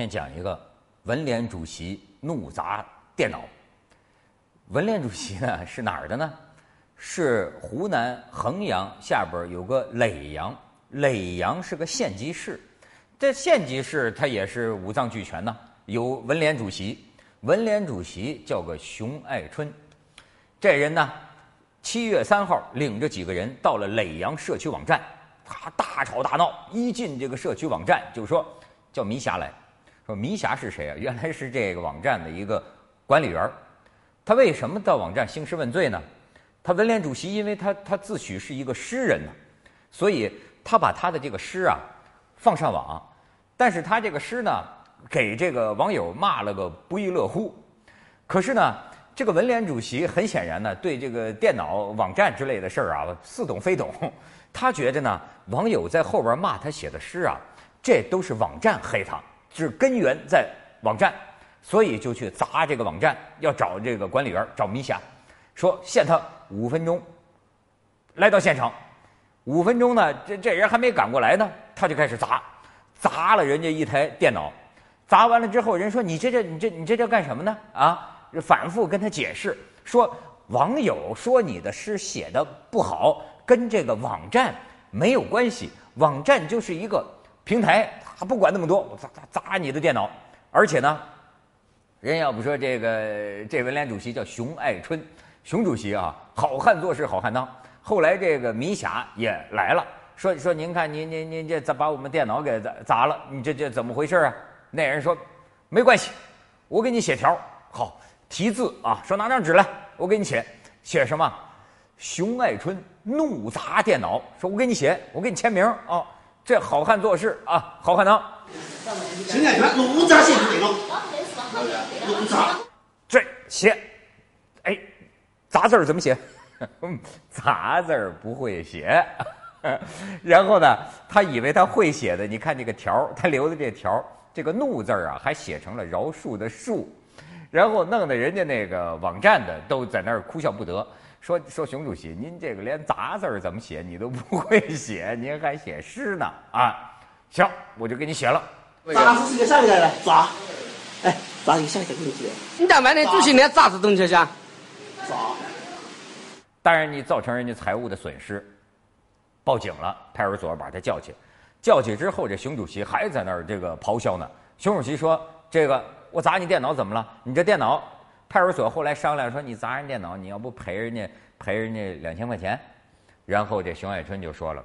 天讲一个文联主席怒砸电脑。文联主席呢是哪儿的呢？是湖南衡阳下边有个耒阳，耒阳是个县级市。这县级市它也是五脏俱全呐，有文联主席，文联主席叫个熊爱春。这人呢，七月三号领着几个人到了耒阳社区网站，他大吵大闹，一进这个社区网站就说。叫迷霞来说，迷霞是谁啊？原来是这个网站的一个管理员他为什么到网站兴师问罪呢？他文联主席，因为他他自诩是一个诗人呢，所以他把他的这个诗啊放上网。但是他这个诗呢，给这个网友骂了个不亦乐乎。可是呢，这个文联主席很显然呢，对这个电脑网站之类的事儿啊似懂非懂。他觉得呢，网友在后边骂他写的诗啊。这都是网站黑他，是根源在网站，所以就去砸这个网站，要找这个管理员找米霞，说限他五分钟，来到现场，五分钟呢，这这人还没赶过来呢，他就开始砸，砸了人家一台电脑，砸完了之后，人说你这这你这你这叫干什么呢？啊，反复跟他解释说，网友说你的诗写的不好，跟这个网站没有关系，网站就是一个。平台他不管那么多，我砸砸砸你的电脑，而且呢，人要不说这个这文联主席叫熊爱春，熊主席啊，好汉做事好汉当。后来这个米霞也来了，说说您看您您您这咋把我们电脑给砸砸了？你这这怎么回事啊？那人说没关系，我给你写条，好题字啊，说拿张纸来，我给你写写什么？熊爱春怒砸电脑，说我给你写，我给你签名啊。这好汉做事啊，好汉当。现在看怒砸写对了，怒砸。这写，哎，杂字儿怎么写？杂字儿不会写。然后呢，他以为他会写的，你看这个条他留的这条这个怒字儿啊，还写成了饶恕的恕，然后弄得人家那个网站的都在那儿哭笑不得。说说熊主席，您这个连杂字儿怎么写你都不会写，您还写诗呢啊？行，我就给你写了。杂字是个啥来的？杂，哎，杂一下一个东西。你家买的主席连杂字东西噻？杂。当然，你造成人家财务的损失，报警了，派出所把他叫去，叫去之后，这熊主席还在那儿这个咆哮呢。熊主席说：“这个我砸你电脑怎么了？你这电脑。”派出所后来商量说：“你砸人电脑，你要不赔人家赔人家两千块钱？”然后这熊爱春就说了：“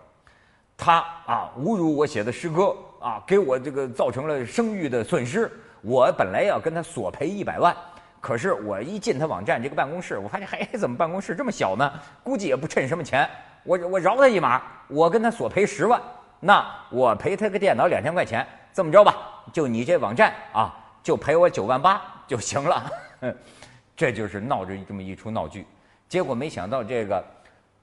他啊侮辱我写的诗歌啊，给我这个造成了声誉的损失。我本来要跟他索赔一百万，可是我一进他网站这个办公室，我发现嘿，怎么办公室这么小呢？估计也不趁什么钱。我我饶他一马，我跟他索赔十万。那我赔他个电脑两千块钱，这么着吧，就你这网站啊，就赔我九万八就行了。” 这就是闹着这么一出闹剧，结果没想到这个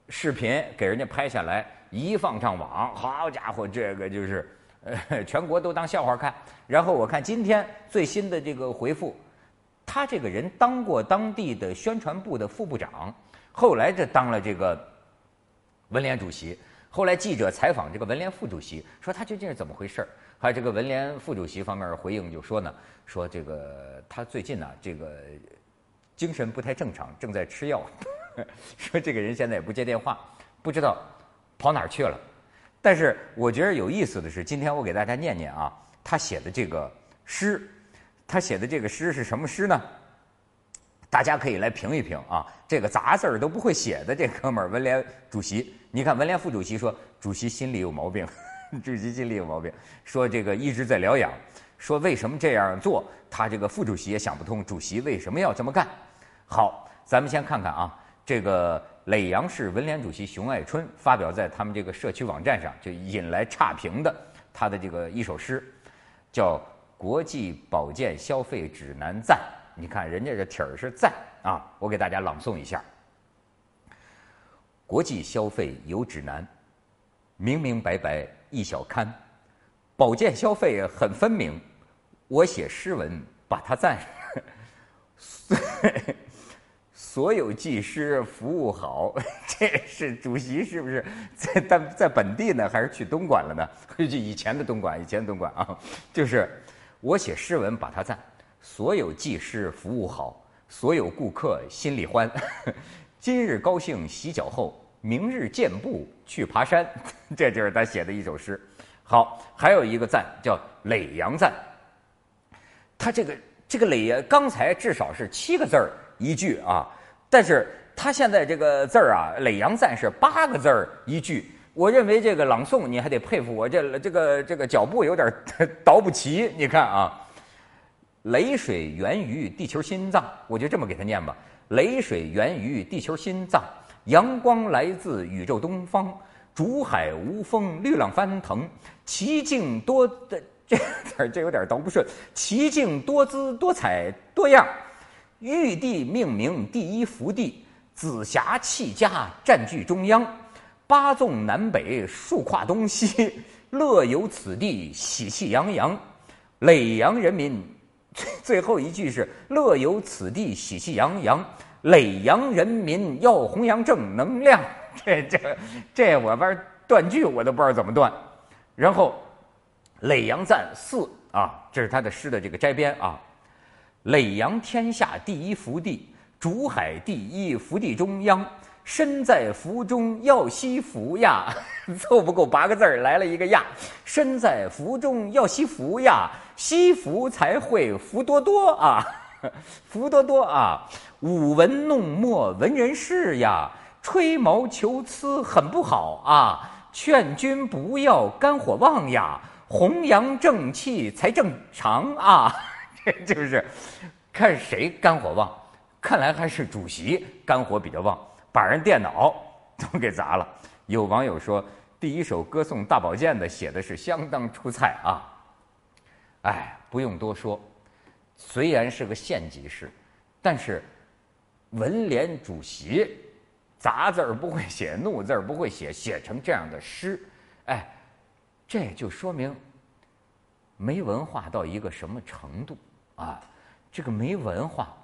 视频给人家拍下来，一放上网，好家伙，这个就是呃全国都当笑话看。然后我看今天最新的这个回复，他这个人当过当地的宣传部的副部长，后来这当了这个文联主席。后来记者采访这个文联副主席，说他究竟是怎么回事儿？还有这个文联副主席方面回应就说呢，说这个他最近呢这个。精神不太正常，正在吃药。说这个人现在也不接电话，不知道跑哪儿去了。但是我觉得有意思的是，今天我给大家念念啊，他写的这个诗，他写的这个诗是什么诗呢？大家可以来评一评啊。这个杂字儿都不会写的这哥们儿，文联主席，你看文联副主席说，主席心里有毛病，主席心里有毛病，说这个一直在疗养。说为什么这样做？他这个副主席也想不通，主席为什么要这么干？好，咱们先看看啊，这个耒阳市文联主席熊爱春发表在他们这个社区网站上，就引来差评的他的这个一首诗，叫《国际保健消费指南赞》。你看人家这题儿是赞啊，我给大家朗诵一下：国际消费有指南，明明白白一小刊，保健消费很分明。我写诗文把它赞，所有技师服务好，这是主席是不是 在在在本地呢，还是去东莞了呢？就以前的东莞，以前的东莞啊，就是我写诗文把它赞，所有技师服务好，所有顾客心里欢。今日高兴洗脚后，明日健步去爬山。这就是他写的一首诗。好，还有一个赞叫耒阳赞。他这个这个耒阳，刚才至少是七个字儿一句啊，但是他现在这个字儿啊，耒阳赞是八个字儿一句。我认为这个朗诵你还得佩服我这这个这个脚步有点 倒不齐。你看啊，雷水源于地球心脏，我就这么给他念吧。雷水源于地球心脏，阳光来自宇宙东方，竹海无风，绿浪翻腾，奇境多的 这这这有点倒不顺，奇境多姿多彩多样，玉帝命名第一福地，紫霞气家占据中央。八纵南北，竖跨东西，乐游此地，喜气洋洋。耒阳人民，最后一句是乐游此地，喜气洋洋。耒阳人民要弘扬正能量。这 这这，我玩断句我都不知道怎么断。然后，耒阳赞四啊，这是他的诗的这个摘编啊。耒阳天下第一福地，竹海第一福地中央。身在福中要惜福呀，凑不够八个字儿，来了一个呀。身在福中要惜福呀，惜福才会福多多啊，福多多啊。舞文弄墨文人士呀，吹毛求疵很不好啊。劝君不要肝火旺呀，弘扬正气才正常啊。这就是，看谁肝火旺，看来还是主席肝火比较旺。把人电脑 都给砸了。有网友说，第一首歌颂大保健的写的是相当出彩啊。哎，不用多说，虽然是个县级市，但是文联主席杂字儿不会写，怒字儿不会写，写成这样的诗，哎，这就说明没文化到一个什么程度啊？这个没文化。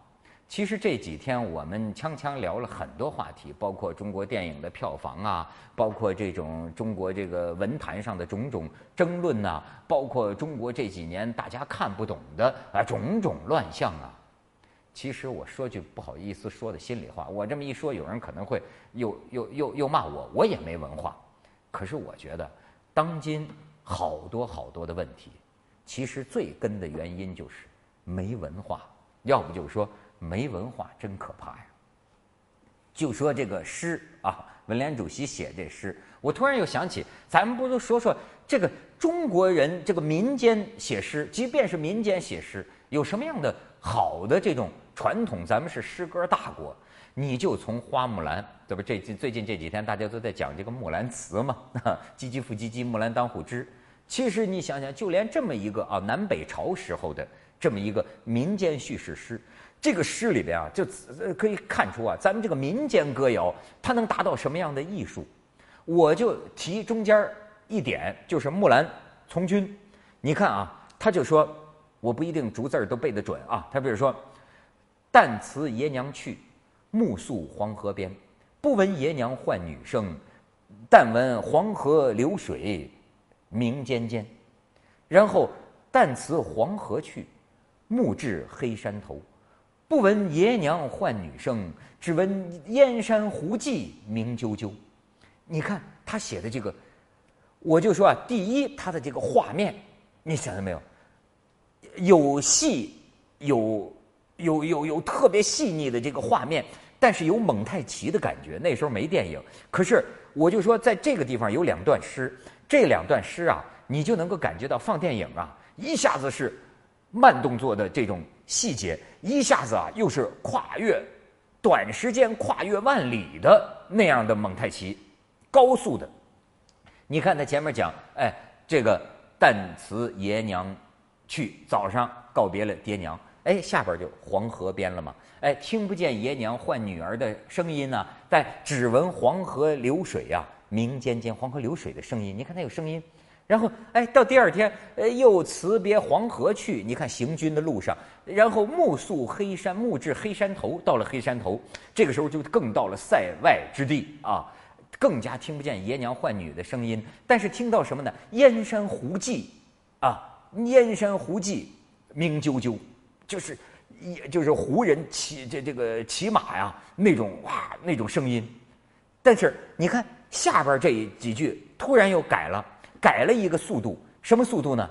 其实这几天我们锵锵聊了很多话题，包括中国电影的票房啊，包括这种中国这个文坛上的种种争论呐，包括中国这几年大家看不懂的啊种种乱象啊。其实我说句不好意思说的心里话，我这么一说，有人可能会又又又又骂我，我也没文化。可是我觉得，当今好多好多的问题，其实最根的原因就是没文化，要不就是说。没文化真可怕呀！就说这个诗啊，文联主席写这诗，我突然又想起，咱们不如说说这个中国人这个民间写诗，即便是民间写诗，有什么样的好的这种传统？咱们是诗歌大国，你就从花木兰，对吧？这最近这几天大家都在讲这个《木兰辞》嘛，“唧唧复唧唧，木兰当户织”。其实你想想，就连这么一个啊南北朝时候的这么一个民间叙事诗。这个诗里边啊，就可以看出啊，咱们这个民间歌谣它能达到什么样的艺术？我就提中间一点，就是《木兰从军》。你看啊，他就说，我不一定逐字儿都背得准啊。他比如说：“旦辞爷娘去，暮宿黄河边。不闻爷娘唤女声，但闻黄河流水鸣溅溅。”然后“旦辞黄河去，暮至黑山头。”不闻爷娘唤女声，只闻燕山胡骑鸣啾啾。你看他写的这个，我就说啊，第一，他的这个画面，你想到没有？有细，有有有有特别细腻的这个画面，但是有蒙太奇的感觉。那时候没电影，可是我就说，在这个地方有两段诗，这两段诗啊，你就能够感觉到放电影啊，一下子是慢动作的这种。细节一下子啊，又是跨越短时间、跨越万里的那样的蒙太奇，高速的。你看他前面讲，哎，这个旦辞爷娘去，早上告别了爹娘，哎，下边就黄河边了嘛，哎，听不见爷娘唤女儿的声音呢，但只闻黄河流水呀，鸣溅溅，黄河流水的声音，你看它有声音。然后，哎，到第二天，呃，又辞别黄河去。你看行军的路上，然后暮宿黑山，暮至黑山头。到了黑山头，这个时候就更到了塞外之地啊，更加听不见爷娘唤女的声音，但是听到什么呢？燕山胡骑，啊，燕山胡骑鸣啾啾，就是一就是胡人骑这这个骑马呀那种哇那种声音。但是你看下边这几句突然又改了，改了一个速度，什么速度呢？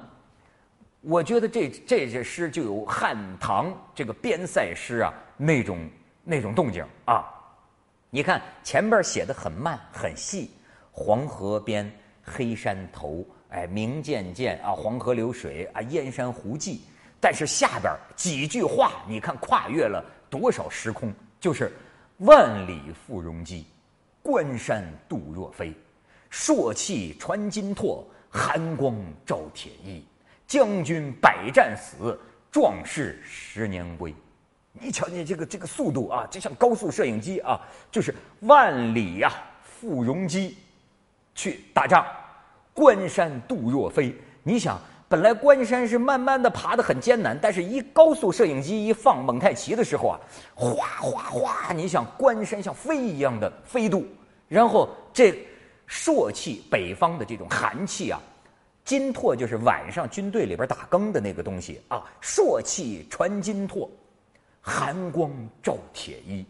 我觉得这这些诗就有汉唐这个边塞诗啊那种那种动静啊。你看前边写的很慢很细，黄河边黑山头，哎，明渐渐啊，黄河流水啊，燕山胡骑。但是下边几句话，你看跨越了多少时空？就是万里赴戎机，关山度若飞，朔气传金柝，寒光照铁衣。将军百战死，壮士十年归。你瞧你这个这个速度啊，就像高速摄影机啊，就是万里呀，赴戎机去打仗，关山度若飞。你想，本来关山是慢慢的爬的很艰难，但是一高速摄影机一放蒙太奇的时候啊，哗哗哗！你想关山像飞一样的飞渡，然后这朔气北方的这种寒气啊。金柝就是晚上军队里边打更的那个东西啊，朔气传金柝，寒光照铁衣，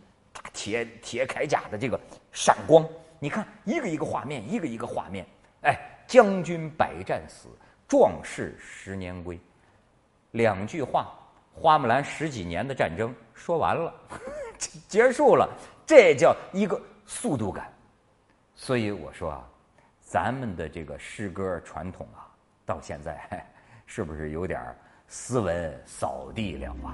铁铁铠甲的这个闪光，你看一个一个画面，一个一个画面，哎，将军百战死，壮士十年归，两句话，花木兰十几年的战争说完了，结束了，这叫一个速度感，所以我说啊，咱们的这个诗歌传统啊。到现在，是不是有点斯文扫地了啊？